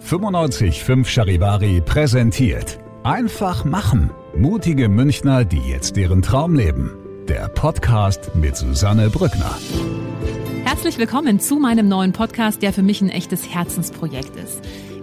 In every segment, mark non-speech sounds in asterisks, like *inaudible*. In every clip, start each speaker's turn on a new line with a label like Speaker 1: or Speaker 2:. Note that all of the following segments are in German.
Speaker 1: 95.5 Charivari präsentiert Einfach machen. Mutige Münchner, die jetzt deren Traum leben. Der Podcast mit Susanne Brückner.
Speaker 2: Herzlich willkommen zu meinem neuen Podcast, der für mich ein echtes Herzensprojekt ist.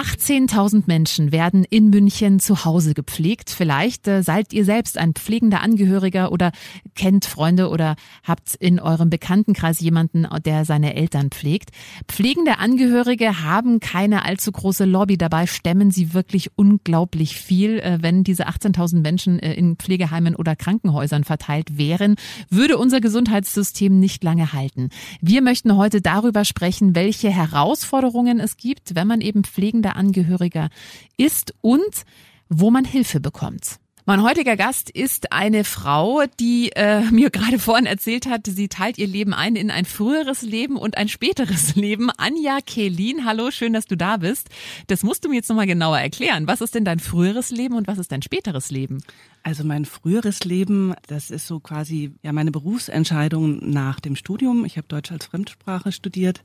Speaker 2: 18.000 Menschen werden in München zu Hause gepflegt. Vielleicht äh, seid ihr selbst ein pflegender Angehöriger oder kennt Freunde oder habt in eurem Bekanntenkreis jemanden, der seine Eltern pflegt. Pflegende Angehörige haben keine allzu große Lobby. Dabei stemmen sie wirklich unglaublich viel. Äh, wenn diese 18.000 Menschen äh, in Pflegeheimen oder Krankenhäusern verteilt wären, würde unser Gesundheitssystem nicht lange halten. Wir möchten heute darüber sprechen, welche Herausforderungen es gibt, wenn man eben pflegende pflegender Angehöriger ist und wo man Hilfe bekommt. Mein heutiger Gast ist eine Frau, die äh, mir gerade vorhin erzählt hat, sie teilt ihr Leben ein in ein früheres Leben und ein späteres *laughs* Leben. Anja Kehlin, hallo, schön, dass du da bist. Das musst du mir jetzt nochmal genauer erklären. Was ist denn dein früheres Leben und was ist dein späteres Leben?
Speaker 3: Also mein früheres Leben, das ist so quasi ja meine Berufsentscheidung nach dem Studium. Ich habe Deutsch als Fremdsprache studiert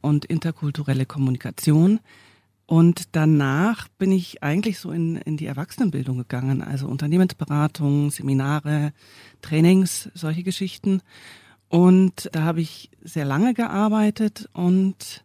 Speaker 3: und interkulturelle Kommunikation. Und danach bin ich eigentlich so in, in die Erwachsenenbildung gegangen, also Unternehmensberatung, Seminare, Trainings, solche Geschichten. Und da habe ich sehr lange gearbeitet und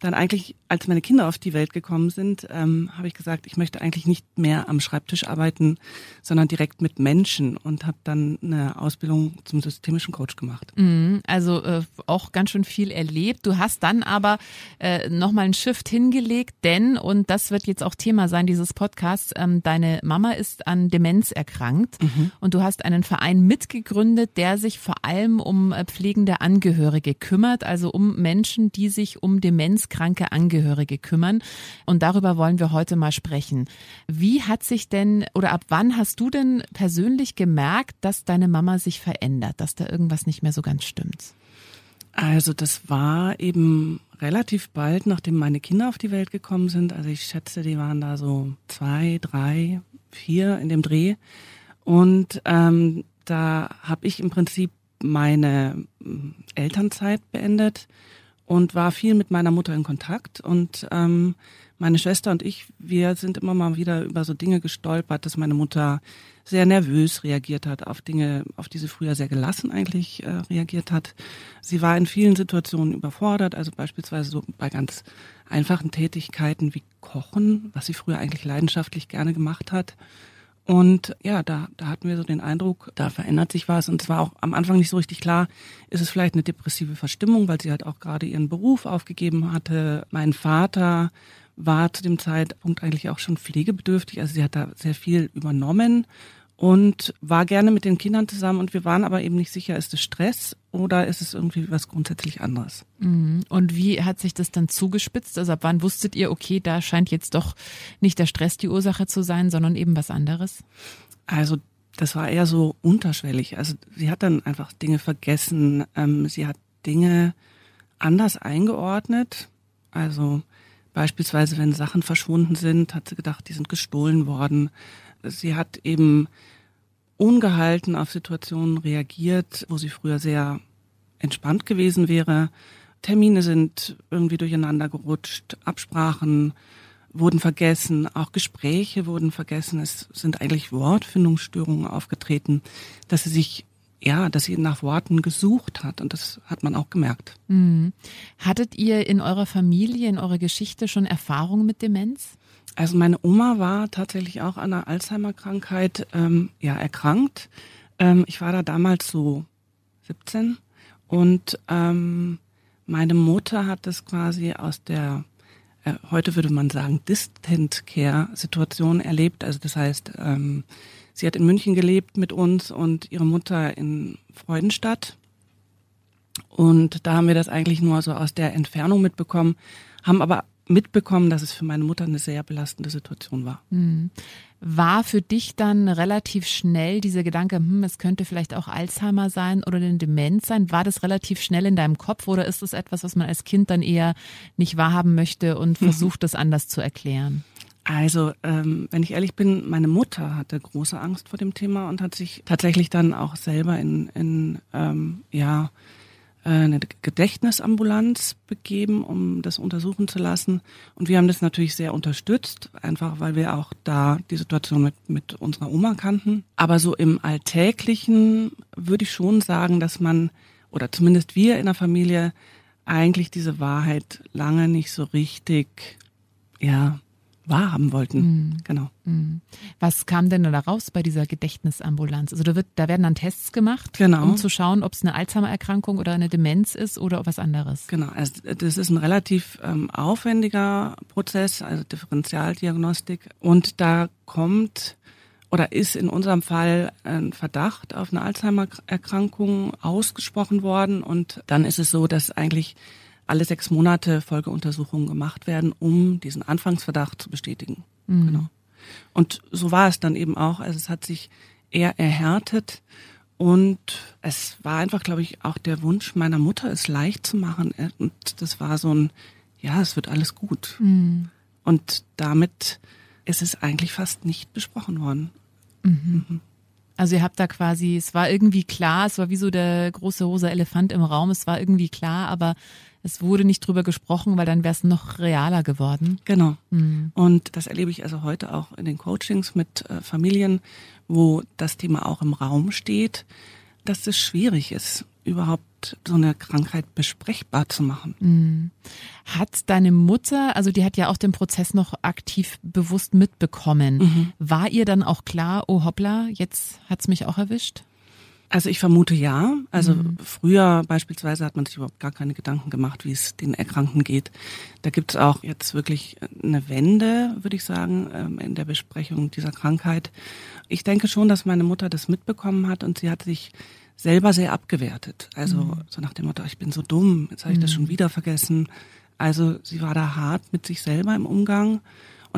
Speaker 3: dann eigentlich, als meine Kinder auf die Welt gekommen sind, ähm, habe ich gesagt, ich möchte eigentlich nicht mehr am Schreibtisch arbeiten, sondern direkt mit Menschen und habe dann eine Ausbildung zum systemischen Coach gemacht.
Speaker 2: Mhm, also äh, auch ganz schön viel erlebt. Du hast dann aber äh, nochmal einen Shift hingelegt, denn, und das wird jetzt auch Thema sein dieses Podcasts, ähm, deine Mama ist an Demenz erkrankt mhm. und du hast einen Verein mitgegründet, der sich vor allem um äh, pflegende Angehörige kümmert, also um Menschen, die sich um Demenz demenzkranke Angehörige kümmern. Und darüber wollen wir heute mal sprechen. Wie hat sich denn oder ab wann hast du denn persönlich gemerkt, dass deine Mama sich verändert, dass da irgendwas nicht mehr so ganz stimmt?
Speaker 3: Also das war eben relativ bald, nachdem meine Kinder auf die Welt gekommen sind. Also ich schätze, die waren da so zwei, drei, vier in dem Dreh. Und ähm, da habe ich im Prinzip meine Elternzeit beendet und war viel mit meiner Mutter in Kontakt und ähm, meine Schwester und ich, wir sind immer mal wieder über so Dinge gestolpert, dass meine Mutter sehr nervös reagiert hat auf Dinge, auf die sie früher sehr gelassen eigentlich äh, reagiert hat. Sie war in vielen Situationen überfordert, also beispielsweise so bei ganz einfachen Tätigkeiten wie Kochen, was sie früher eigentlich leidenschaftlich gerne gemacht hat. Und ja, da, da hatten wir so den Eindruck, da verändert sich was. Und es war auch am Anfang nicht so richtig klar, ist es vielleicht eine depressive Verstimmung, weil sie halt auch gerade ihren Beruf aufgegeben hatte. Mein Vater war zu dem Zeitpunkt eigentlich auch schon pflegebedürftig. Also sie hat da sehr viel übernommen und war gerne mit den Kindern zusammen und wir waren aber eben nicht sicher, ist es Stress oder ist es irgendwie was grundsätzlich anderes.
Speaker 2: Mhm. Und wie hat sich das dann zugespitzt? Also ab wann wusstet ihr, okay, da scheint jetzt doch nicht der Stress die Ursache zu sein, sondern eben was anderes?
Speaker 3: Also das war eher so unterschwellig. Also sie hat dann einfach Dinge vergessen. Ähm, sie hat Dinge anders eingeordnet. Also beispielsweise, wenn Sachen verschwunden sind, hat sie gedacht, die sind gestohlen worden. Sie hat eben ungehalten auf Situationen reagiert, wo sie früher sehr entspannt gewesen wäre. Termine sind irgendwie durcheinander gerutscht, Absprachen wurden vergessen, auch Gespräche wurden vergessen. Es sind eigentlich Wortfindungsstörungen aufgetreten, dass sie sich ja, dass sie nach Worten gesucht hat und das hat man auch gemerkt.
Speaker 2: Mhm. Hattet ihr in eurer Familie, in eurer Geschichte schon Erfahrung mit Demenz?
Speaker 3: Also meine Oma war tatsächlich auch an einer Alzheimer-Krankheit ähm, ja, erkrankt. Ähm, ich war da damals so 17 und ähm, meine Mutter hat das quasi aus der, äh, heute würde man sagen, Distant Care-Situation erlebt. Also das heißt, ähm, sie hat in München gelebt mit uns und ihre Mutter in Freudenstadt. Und da haben wir das eigentlich nur so aus der Entfernung mitbekommen, haben aber mitbekommen, dass es für meine Mutter eine sehr belastende Situation war.
Speaker 2: Mhm. War für dich dann relativ schnell dieser Gedanke, hm, es könnte vielleicht auch Alzheimer sein oder eine Demenz sein? War das relativ schnell in deinem Kopf oder ist das etwas, was man als Kind dann eher nicht wahrhaben möchte und *laughs* versucht, das anders zu erklären?
Speaker 3: Also, ähm, wenn ich ehrlich bin, meine Mutter hatte große Angst vor dem Thema und hat sich tatsächlich dann auch selber in, in ähm, ja, eine Gedächtnisambulanz begeben, um das untersuchen zu lassen. Und wir haben das natürlich sehr unterstützt, einfach weil wir auch da die Situation mit, mit unserer Oma kannten. Aber so im Alltäglichen würde ich schon sagen, dass man, oder zumindest wir in der Familie, eigentlich diese Wahrheit lange nicht so richtig, ja, wahrhaben wollten. Mhm. Genau.
Speaker 2: Mhm. Was kam denn da raus bei dieser Gedächtnisambulanz? Also da, wird, da werden dann Tests gemacht,
Speaker 3: genau.
Speaker 2: um zu schauen, ob es eine Alzheimer-Erkrankung oder eine Demenz ist oder was anderes.
Speaker 3: Genau, also das ist ein relativ ähm, aufwendiger Prozess, also Differentialdiagnostik. Und da kommt oder ist in unserem Fall ein Verdacht auf eine Alzheimer-Erkrankung ausgesprochen worden. Und dann ist es so, dass eigentlich alle sechs Monate Folgeuntersuchungen gemacht werden, um diesen Anfangsverdacht zu bestätigen. Mhm. Genau. Und so war es dann eben auch. Also es hat sich eher erhärtet und es war einfach, glaube ich, auch der Wunsch meiner Mutter, es leicht zu machen. Und das war so ein, ja, es wird alles gut. Mhm. Und damit ist es eigentlich fast nicht besprochen worden.
Speaker 2: Mhm. Mhm. Also ihr habt da quasi, es war irgendwie klar, es war wie so der große rosa Elefant im Raum, es war irgendwie klar, aber es wurde nicht drüber gesprochen, weil dann wäre es noch realer geworden.
Speaker 3: Genau. Mhm. Und das erlebe ich also heute auch in den Coachings mit äh, Familien, wo das Thema auch im Raum steht, dass es schwierig ist, überhaupt so eine Krankheit besprechbar zu machen.
Speaker 2: Mhm. Hat deine Mutter, also die hat ja auch den Prozess noch aktiv bewusst mitbekommen, mhm. war ihr dann auch klar, oh hoppla, jetzt hat's mich auch erwischt?
Speaker 3: Also ich vermute ja. Also mhm. früher beispielsweise hat man sich überhaupt gar keine Gedanken gemacht, wie es den Erkrankten geht. Da gibt es auch jetzt wirklich eine Wende, würde ich sagen, ähm, in der Besprechung dieser Krankheit. Ich denke schon, dass meine Mutter das mitbekommen hat und sie hat sich selber sehr abgewertet. Also mhm. so nach dem Motto, ich bin so dumm, jetzt habe ich das schon mhm. wieder vergessen. Also sie war da hart mit sich selber im Umgang.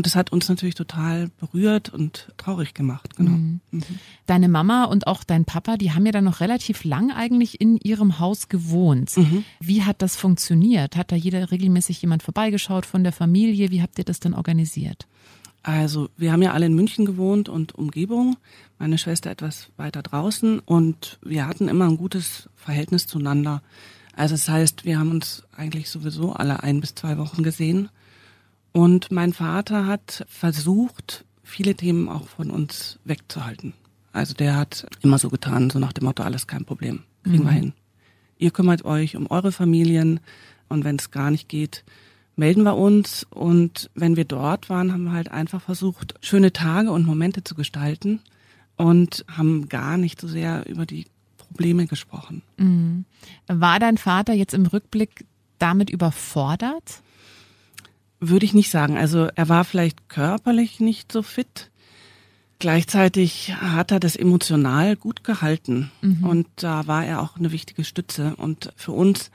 Speaker 3: Und das hat uns natürlich total berührt und traurig gemacht. Genau. Mhm.
Speaker 2: Mhm. Deine Mama und auch dein Papa, die haben ja dann noch relativ lang eigentlich in ihrem Haus gewohnt. Mhm. Wie hat das funktioniert? Hat da jeder regelmäßig jemand vorbeigeschaut von der Familie? Wie habt ihr das dann organisiert?
Speaker 3: Also wir haben ja alle in München gewohnt und Umgebung. Meine Schwester etwas weiter draußen und wir hatten immer ein gutes Verhältnis zueinander. Also das heißt, wir haben uns eigentlich sowieso alle ein bis zwei Wochen gesehen und mein Vater hat versucht, viele Themen auch von uns wegzuhalten. Also der hat immer so getan, so nach dem Motto, alles kein Problem, kriegen mhm. wir hin. Ihr kümmert euch um eure Familien und wenn es gar nicht geht, melden wir uns. Und wenn wir dort waren, haben wir halt einfach versucht, schöne Tage und Momente zu gestalten und haben gar nicht so sehr über die Probleme gesprochen.
Speaker 2: Mhm. War dein Vater jetzt im Rückblick damit überfordert?
Speaker 3: Würde ich nicht sagen. Also er war vielleicht körperlich nicht so fit. Gleichzeitig hat er das emotional gut gehalten. Mhm. Und da war er auch eine wichtige Stütze und für uns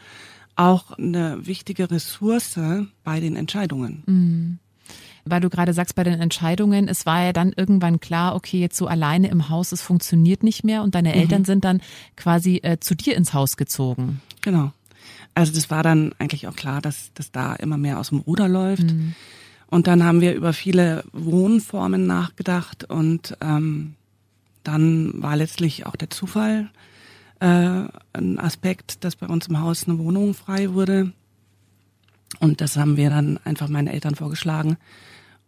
Speaker 3: auch eine wichtige Ressource bei den Entscheidungen.
Speaker 2: Mhm. Weil du gerade sagst, bei den Entscheidungen, es war ja dann irgendwann klar, okay, jetzt so alleine im Haus, es funktioniert nicht mehr und deine mhm. Eltern sind dann quasi äh, zu dir ins Haus gezogen.
Speaker 3: Genau. Also das war dann eigentlich auch klar, dass das da immer mehr aus dem Ruder läuft. Mhm. Und dann haben wir über viele Wohnformen nachgedacht und ähm, dann war letztlich auch der Zufall äh, ein Aspekt, dass bei uns im Haus eine Wohnung frei wurde. Und das haben wir dann einfach meinen Eltern vorgeschlagen.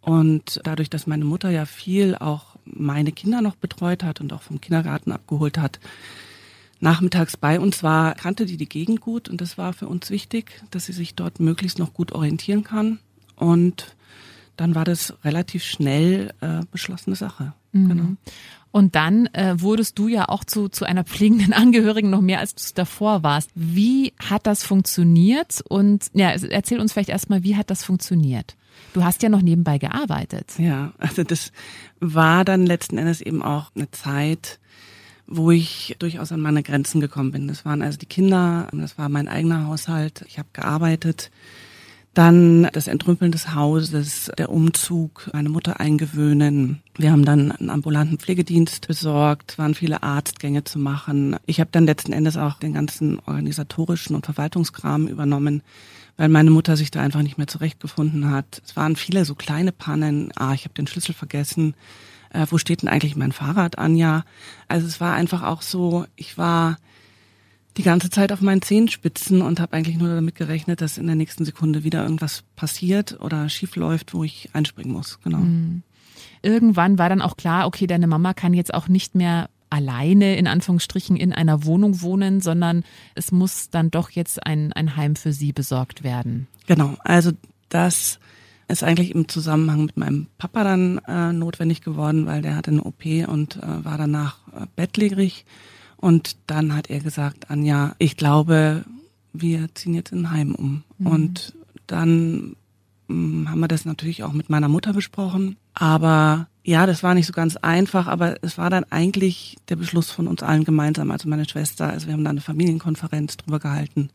Speaker 3: Und dadurch, dass meine Mutter ja viel auch meine Kinder noch betreut hat und auch vom Kindergarten abgeholt hat, nachmittags bei uns war, kannte die die Gegend gut und das war für uns wichtig, dass sie sich dort möglichst noch gut orientieren kann. Und dann war das relativ schnell äh, beschlossene Sache.
Speaker 2: Mhm. Genau. Und dann äh, wurdest du ja auch zu, zu einer pflegenden *laughs* Angehörigen noch mehr, als du davor warst. Wie hat das funktioniert? Und ja, erzähl uns vielleicht erstmal, wie hat das funktioniert? Du hast ja noch nebenbei gearbeitet.
Speaker 3: Ja, also das war dann letzten Endes eben auch eine Zeit, wo ich durchaus an meine Grenzen gekommen bin. Das waren also die Kinder, das war mein eigener Haushalt. Ich habe gearbeitet. Dann das Entrümpeln des Hauses, der Umzug, meine Mutter eingewöhnen. Wir haben dann einen ambulanten Pflegedienst besorgt, waren viele Arztgänge zu machen. Ich habe dann letzten Endes auch den ganzen organisatorischen und Verwaltungskram übernommen, weil meine Mutter sich da einfach nicht mehr zurechtgefunden hat. Es waren viele so kleine Pannen. Ah, ich habe den Schlüssel vergessen. Äh, wo steht denn eigentlich mein Fahrrad, Anja? Also es war einfach auch so, ich war die ganze Zeit auf meinen Zehenspitzen und habe eigentlich nur damit gerechnet, dass in der nächsten Sekunde wieder irgendwas passiert oder schief läuft, wo ich einspringen muss. Genau. Mhm.
Speaker 2: Irgendwann war dann auch klar, okay, deine Mama kann jetzt auch nicht mehr alleine in Anführungsstrichen in einer Wohnung wohnen, sondern es muss dann doch jetzt ein, ein Heim für sie besorgt werden.
Speaker 3: Genau, also das ist eigentlich im Zusammenhang mit meinem Papa dann äh, notwendig geworden, weil der hatte eine OP und äh, war danach äh, bettlägerig. Und dann hat er gesagt, Anja, ich glaube, wir ziehen jetzt in ein Heim um. Mhm. Und dann mh, hm, haben wir das natürlich auch mit meiner Mutter besprochen. Aber ja, das war nicht so ganz einfach, aber es war dann eigentlich der Beschluss von uns allen gemeinsam, also meine Schwester. Also wir haben da eine Familienkonferenz drüber gehalten.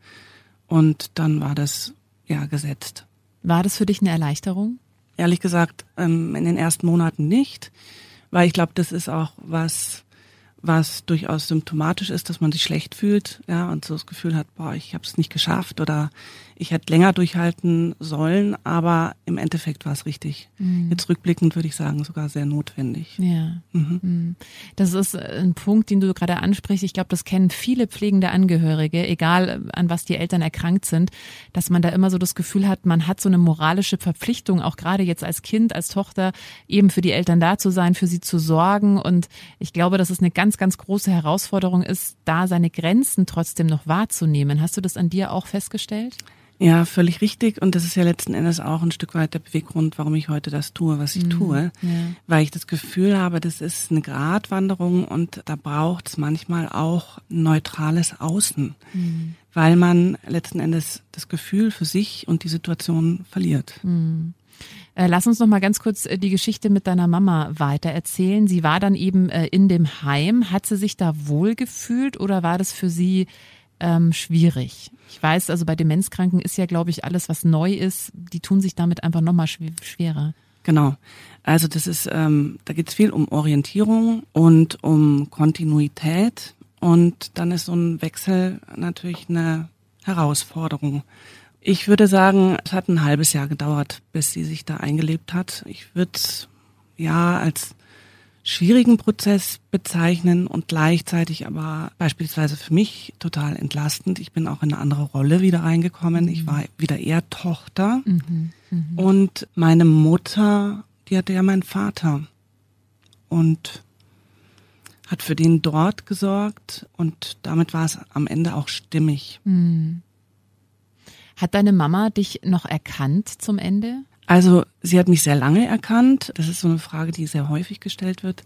Speaker 3: Und dann war das ja gesetzt.
Speaker 2: War das für dich eine Erleichterung?
Speaker 3: Ehrlich gesagt, ähm, in den ersten Monaten nicht, weil ich glaube, das ist auch was, was durchaus symptomatisch ist, dass man sich schlecht fühlt, ja, und so das Gefühl hat, boah, ich habe es nicht geschafft oder ich hätte länger durchhalten sollen, aber im Endeffekt war es richtig. Mhm. Jetzt rückblickend würde ich sagen, sogar sehr notwendig.
Speaker 2: Ja. Mhm. mhm. Das ist ein Punkt, den du gerade ansprichst. Ich glaube, das kennen viele pflegende Angehörige, egal an was die Eltern erkrankt sind, dass man da immer so das Gefühl hat, man hat so eine moralische Verpflichtung, auch gerade jetzt als Kind, als Tochter, eben für die Eltern da zu sein, für sie zu sorgen. Und ich glaube, dass es eine ganz, ganz große Herausforderung ist, da seine Grenzen trotzdem noch wahrzunehmen. Hast du das an dir auch festgestellt?
Speaker 3: Ja, völlig richtig. Und das ist ja letzten Endes auch ein Stück weit der Beweggrund, warum ich heute das tue, was ich mhm. tue. Ja. Weil ich das Gefühl habe, das ist eine Gratwanderung und da braucht es manchmal auch neutrales Außen. Mhm. Weil man letzten Endes das Gefühl für sich und die Situation verliert.
Speaker 2: Mhm. Äh, lass uns noch mal ganz kurz äh, die Geschichte mit deiner Mama weiter erzählen. Sie war dann eben äh, in dem Heim. Hat sie sich da wohl gefühlt oder war das für sie ähm, schwierig. Ich weiß, also bei Demenzkranken ist ja, glaube ich, alles, was neu ist, die tun sich damit einfach nochmal schwerer.
Speaker 3: Genau. Also das ist, ähm, da geht es viel um Orientierung und um Kontinuität und dann ist so ein Wechsel natürlich eine Herausforderung. Ich würde sagen, es hat ein halbes Jahr gedauert, bis sie sich da eingelebt hat. Ich würde ja als schwierigen Prozess bezeichnen und gleichzeitig aber beispielsweise für mich total entlastend. Ich bin auch in eine andere Rolle wieder reingekommen. Ich war wieder eher Tochter mhm, mh. und meine Mutter, die hatte ja meinen Vater und hat für den dort gesorgt und damit war es am Ende auch stimmig. Mhm.
Speaker 2: Hat deine Mama dich noch erkannt zum Ende?
Speaker 3: Also sie hat mich sehr lange erkannt. Das ist so eine Frage, die sehr häufig gestellt wird.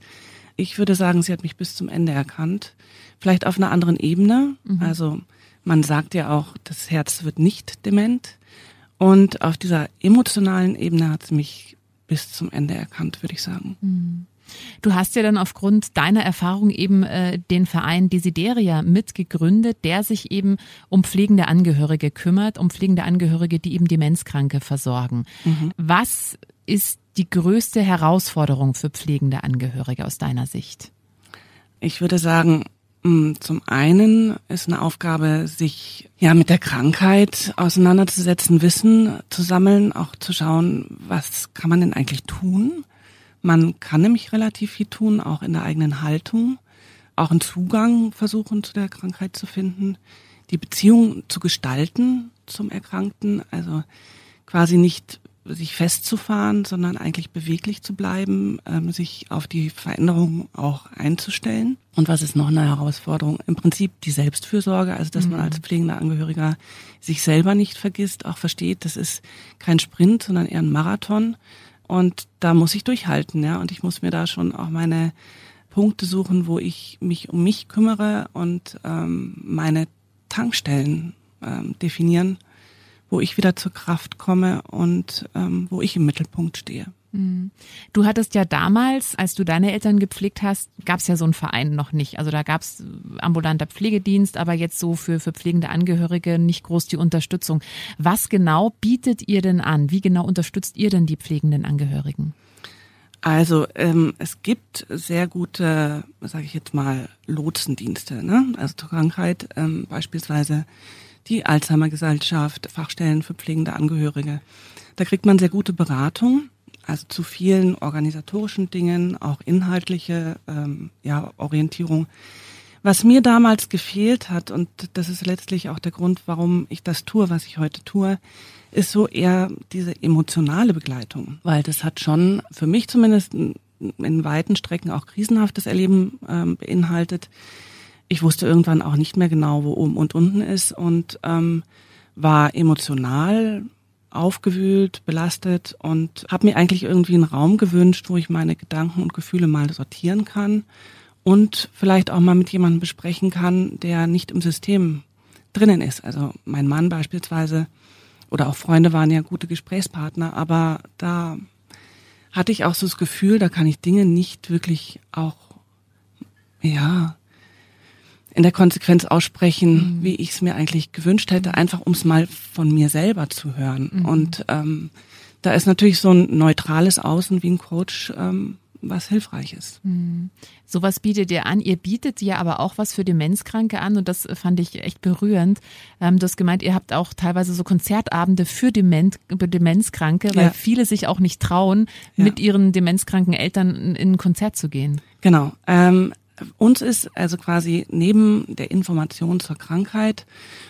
Speaker 3: Ich würde sagen, sie hat mich bis zum Ende erkannt. Vielleicht auf einer anderen Ebene. Mhm. Also man sagt ja auch, das Herz wird nicht dement. Und auf dieser emotionalen Ebene hat sie mich bis zum Ende erkannt, würde ich sagen.
Speaker 2: Mhm. Du hast ja dann aufgrund deiner Erfahrung eben äh, den Verein Desideria mitgegründet, der sich eben um pflegende Angehörige kümmert, um pflegende Angehörige, die eben Demenzkranke versorgen. Mhm. Was ist die größte Herausforderung für pflegende Angehörige aus deiner Sicht?
Speaker 3: Ich würde sagen, mm, zum einen ist eine Aufgabe, sich ja mit der Krankheit auseinanderzusetzen, Wissen zu sammeln, auch zu schauen, was kann man denn eigentlich tun? Man kann nämlich relativ viel tun, auch in der eigenen Haltung, auch einen Zugang versuchen zu der Krankheit zu finden, die Beziehung zu gestalten zum Erkrankten, also quasi nicht sich festzufahren, sondern eigentlich beweglich zu bleiben, ähm, sich auf die Veränderung auch einzustellen. Und was ist noch eine Herausforderung? Im Prinzip die Selbstfürsorge, also dass mhm. man als pflegender Angehöriger sich selber nicht vergisst, auch versteht, das ist kein Sprint, sondern eher ein Marathon. Und da muss ich durchhalten, ja. Und ich muss mir da schon auch meine Punkte suchen, wo ich mich um mich kümmere und ähm, meine Tankstellen ähm, definieren, wo ich wieder zur Kraft komme und ähm, wo ich im Mittelpunkt stehe.
Speaker 2: Mhm. Du hattest ja damals, als du deine Eltern gepflegt hast, gab es ja so einen Verein noch nicht. Also da gab es ambulanter Pflegedienst, aber jetzt so für, für pflegende Angehörige nicht groß die Unterstützung. Was genau bietet ihr denn an? Wie genau unterstützt ihr denn die pflegenden Angehörigen?
Speaker 3: Also ähm, es gibt sehr gute, sage ich jetzt mal, Lotsendienste, ne? also zur Krankheit, ähm, beispielsweise die Alzheimer-Gesellschaft, Fachstellen für pflegende Angehörige. Da kriegt man sehr gute Beratung, also zu vielen organisatorischen Dingen, auch inhaltliche ähm, ja, Orientierung. Was mir damals gefehlt hat, und das ist letztlich auch der Grund, warum ich das tue, was ich heute tue, ist so eher diese emotionale Begleitung. Weil das hat schon für mich zumindest in weiten Strecken auch krisenhaftes Erleben ähm, beinhaltet. Ich wusste irgendwann auch nicht mehr genau, wo oben und unten ist und ähm, war emotional aufgewühlt, belastet und habe mir eigentlich irgendwie einen Raum gewünscht, wo ich meine Gedanken und Gefühle mal sortieren kann und vielleicht auch mal mit jemandem besprechen kann, der nicht im System drinnen ist. Also mein Mann beispielsweise oder auch Freunde waren ja gute Gesprächspartner, aber da hatte ich auch so das Gefühl, da kann ich Dinge nicht wirklich auch, ja, in der Konsequenz aussprechen, mhm. wie ich es mir eigentlich gewünscht hätte, einfach um es mal von mir selber zu hören. Mhm. Und ähm, da ist natürlich so ein neutrales Außen wie ein Coach ähm, was hilfreich ist.
Speaker 2: Mhm. Sowas bietet ihr an. Ihr bietet ja aber auch was für Demenzkranke an und das fand ich echt berührend. Ähm, du hast gemeint, ihr habt auch teilweise so Konzertabende für Dement, Demenzkranke, weil ja. viele sich auch nicht trauen, ja. mit ihren demenzkranken Eltern in ein Konzert zu gehen.
Speaker 3: Genau. Ähm, uns ist also quasi neben der Information zur Krankheit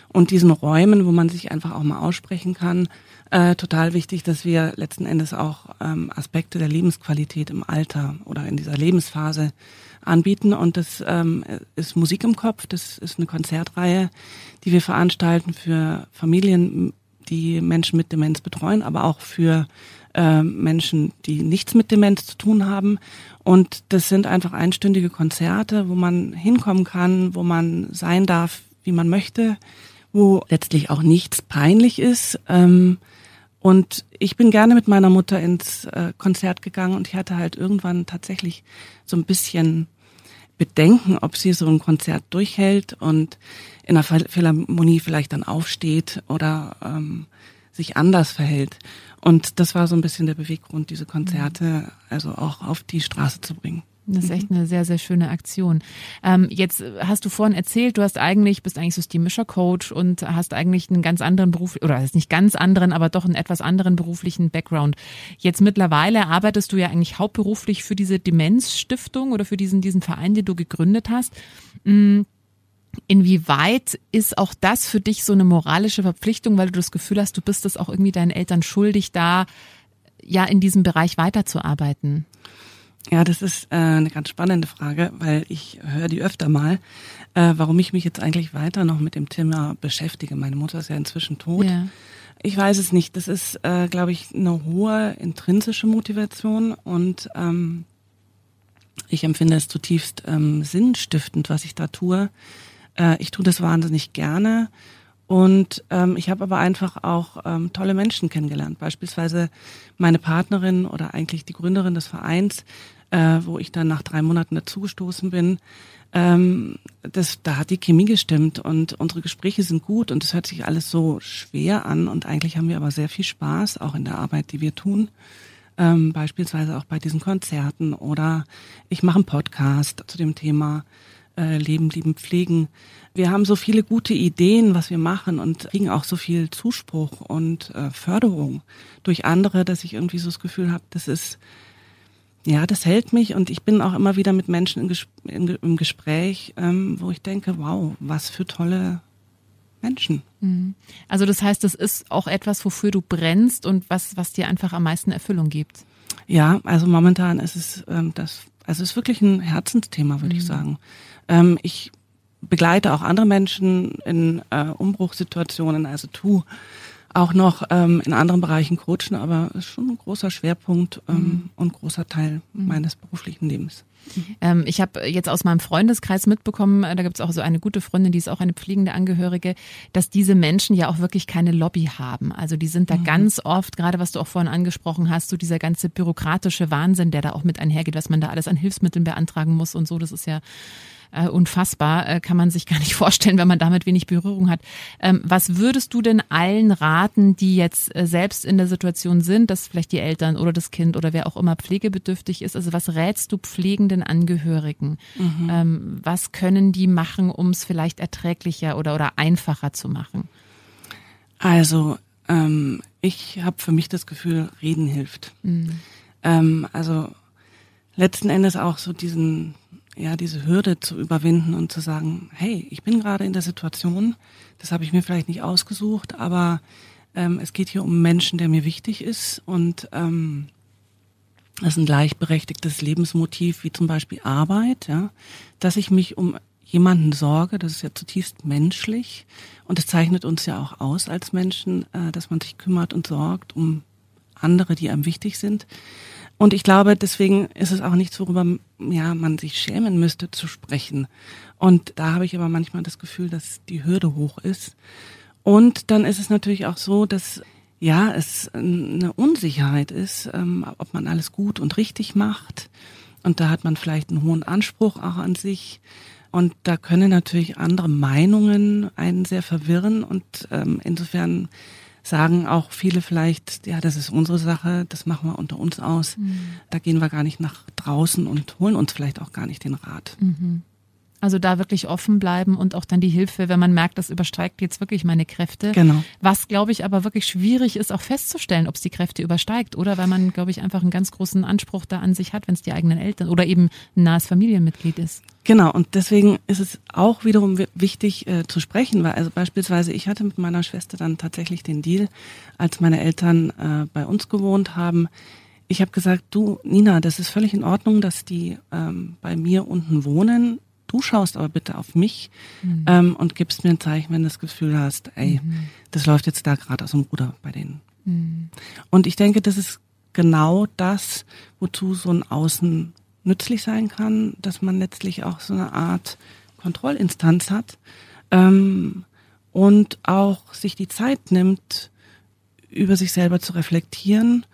Speaker 3: und diesen Räumen, wo man sich einfach auch mal aussprechen kann, äh, total wichtig, dass wir letzten Endes auch ähm, Aspekte der Lebensqualität im Alter oder in dieser Lebensphase anbieten. Und das ähm, ist Musik im Kopf, das ist eine Konzertreihe, die wir veranstalten für Familien, die Menschen mit Demenz betreuen, aber auch für äh, Menschen, die nichts mit Demenz zu tun haben. Und das sind einfach einstündige Konzerte, wo man hinkommen kann, wo man sein darf, wie man möchte, wo letztlich auch nichts peinlich ist. Ähm, und ich bin gerne mit meiner Mutter ins äh, Konzert gegangen und ich hatte halt irgendwann tatsächlich so ein bisschen Bedenken, ob sie so ein Konzert durchhält und in der Philharmonie vielleicht dann aufsteht oder ähm, sich anders verhält. Und das war so ein bisschen der Beweggrund, diese Konzerte also auch auf die Straße zu bringen.
Speaker 2: Das ist echt eine sehr, sehr schöne Aktion. Ähm, jetzt hast du vorhin erzählt, du hast eigentlich, bist eigentlich systemischer Coach und hast eigentlich einen ganz anderen Beruf, oder ist nicht ganz anderen, aber doch einen etwas anderen beruflichen Background. Jetzt mittlerweile arbeitest du ja eigentlich hauptberuflich für diese Demenzstiftung oder für diesen, diesen Verein, den du gegründet hast. Mm, Inwieweit ist auch das für dich so eine moralische Verpflichtung, weil du das Gefühl hast, du bist es auch irgendwie deinen Eltern schuldig, da ja in diesem Bereich weiterzuarbeiten?
Speaker 3: Ja, das ist äh, eine ganz spannende Frage, weil ich höre die öfter mal, äh, warum ich mich jetzt eigentlich weiter noch mit dem Thema beschäftige. Meine Mutter ist ja inzwischen tot. Ja. Ich weiß es nicht. Das ist, äh, glaube ich, eine hohe intrinsische Motivation und ähm, ich empfinde es zutiefst ähm, sinnstiftend, was ich da tue. Äh, ich tue das wahnsinnig gerne. Und ähm, ich habe aber einfach auch ähm, tolle Menschen kennengelernt. Beispielsweise meine Partnerin oder eigentlich die Gründerin des Vereins, äh, wo ich dann nach drei Monaten dazugestoßen bin. Ähm, das, da hat die Chemie gestimmt und unsere Gespräche sind gut und es hört sich alles so schwer an und eigentlich haben wir aber sehr viel Spaß auch in der Arbeit, die wir tun. Ähm, beispielsweise auch bei diesen Konzerten oder ich mache einen Podcast zu dem Thema äh, Leben, Lieben, Pflegen. Wir haben so viele gute Ideen, was wir machen und kriegen auch so viel Zuspruch und äh, Förderung durch andere, dass ich irgendwie so das Gefühl habe, das ist ja, das hält mich und ich bin auch immer wieder mit Menschen im, Gespräch, ähm, wo ich denke, wow, was für tolle Menschen.
Speaker 2: Mhm. Also das heißt, das ist auch etwas, wofür du brennst und was, was dir einfach am meisten Erfüllung gibt.
Speaker 3: Ja, also momentan ist es ähm, das, also es ist wirklich ein Herzensthema, würde mhm. ich sagen. Ähm, ich begleite auch andere Menschen in äh, Umbruchssituationen, also tu auch noch ähm, in anderen Bereichen coachen, aber ist schon ein großer Schwerpunkt ähm, mhm. und großer Teil mhm. meines beruflichen Lebens.
Speaker 2: Ähm, ich habe jetzt aus meinem Freundeskreis mitbekommen, äh, da gibt es auch so eine gute Freundin, die ist auch eine pflegende Angehörige, dass diese Menschen ja auch wirklich keine Lobby haben. Also die sind da mhm. ganz oft, gerade was du auch vorhin angesprochen hast, so dieser ganze bürokratische Wahnsinn, der da auch mit einhergeht, was man da alles an Hilfsmitteln beantragen muss und so, das ist ja äh, unfassbar, äh, kann man sich gar nicht *laughs* vorstellen, wenn man damit wenig Berührung hat. Ähm, was würdest du denn allen raten, die jetzt äh, selbst in der Situation sind, dass vielleicht die Eltern oder das Kind oder wer auch immer pflegebedürftig ist? Also was rätst du pflegenden Angehörigen? Mhm. Ähm, was können die machen, um es vielleicht erträglicher oder, oder einfacher zu machen?
Speaker 3: Also ähm, ich habe für mich das Gefühl, Reden hilft. Mhm. Ähm, also letzten Endes auch so diesen ja, diese Hürde zu überwinden und zu sagen, hey, ich bin gerade in der Situation, das habe ich mir vielleicht nicht ausgesucht, aber ähm, es geht hier um Menschen, der mir wichtig ist und ähm, das ist ein gleichberechtigtes Lebensmotiv wie zum Beispiel Arbeit, ja, dass ich mich um jemanden sorge, das ist ja zutiefst menschlich und es zeichnet uns ja auch aus als Menschen, äh, dass man sich kümmert und sorgt um andere, die einem wichtig sind. Und ich glaube, deswegen ist es auch nichts, worüber ja, man sich schämen müsste zu sprechen. Und da habe ich aber manchmal das Gefühl, dass die Hürde hoch ist. Und dann ist es natürlich auch so, dass ja, es eine Unsicherheit ist, ähm, ob man alles gut und richtig macht. Und da hat man vielleicht einen hohen Anspruch auch an sich. Und da können natürlich andere Meinungen einen sehr verwirren. Und ähm, insofern sagen auch viele vielleicht, ja, das ist unsere Sache, das machen wir unter uns aus. Mhm. Da gehen wir gar nicht nach draußen und holen uns vielleicht auch gar nicht den Rat.
Speaker 2: Mhm. Also da wirklich offen bleiben und auch dann die Hilfe, wenn man merkt, das übersteigt jetzt wirklich meine Kräfte.
Speaker 3: Genau.
Speaker 2: Was, glaube ich, aber wirklich schwierig ist, auch festzustellen, ob es die Kräfte übersteigt oder weil man, glaube ich, einfach einen ganz großen Anspruch da an sich hat, wenn es die eigenen Eltern oder eben ein nahes Familienmitglied ist.
Speaker 3: Genau, und deswegen ist es auch wiederum wichtig äh, zu sprechen, weil also beispielsweise ich hatte mit meiner Schwester dann tatsächlich den Deal, als meine Eltern äh, bei uns gewohnt haben. Ich habe gesagt, du Nina, das ist völlig in Ordnung, dass die ähm, bei mir unten wohnen Du schaust aber bitte auf mich mhm. ähm, und gibst mir ein Zeichen, wenn du das Gefühl hast, ey, mhm. das läuft jetzt da gerade aus dem Ruder bei denen. Mhm. Und ich denke, das ist genau das, wozu so ein Außen nützlich sein kann, dass man letztlich auch so eine Art Kontrollinstanz hat ähm, und auch sich die Zeit nimmt, über sich selber zu reflektieren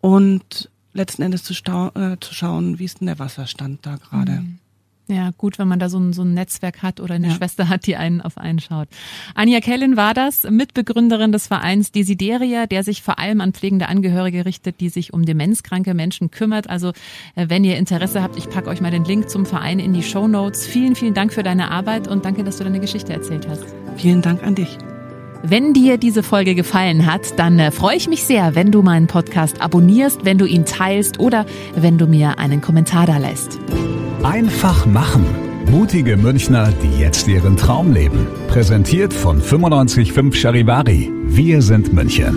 Speaker 3: und letzten Endes zu, äh, zu schauen, wie ist denn der Wasserstand da gerade. Mhm.
Speaker 2: Ja, gut, wenn man da so ein, so ein Netzwerk hat oder eine ja. Schwester hat, die einen auf einen schaut. Anja Kellen war das, Mitbegründerin des Vereins Desideria, der sich vor allem an pflegende Angehörige richtet, die sich um demenzkranke Menschen kümmert. Also äh, wenn ihr Interesse habt, ich packe euch mal den Link zum Verein in die Show Notes. Vielen, vielen Dank für deine Arbeit und danke, dass du deine Geschichte erzählt hast.
Speaker 3: Vielen Dank an dich.
Speaker 2: Wenn dir diese Folge gefallen hat, dann äh, freue ich mich sehr, wenn du meinen Podcast abonnierst, wenn du ihn teilst oder wenn du mir einen Kommentar da lässt.
Speaker 1: Einfach machen. Mutige Münchner, die jetzt ihren Traum leben. Präsentiert von 955 Charivari. Wir sind München.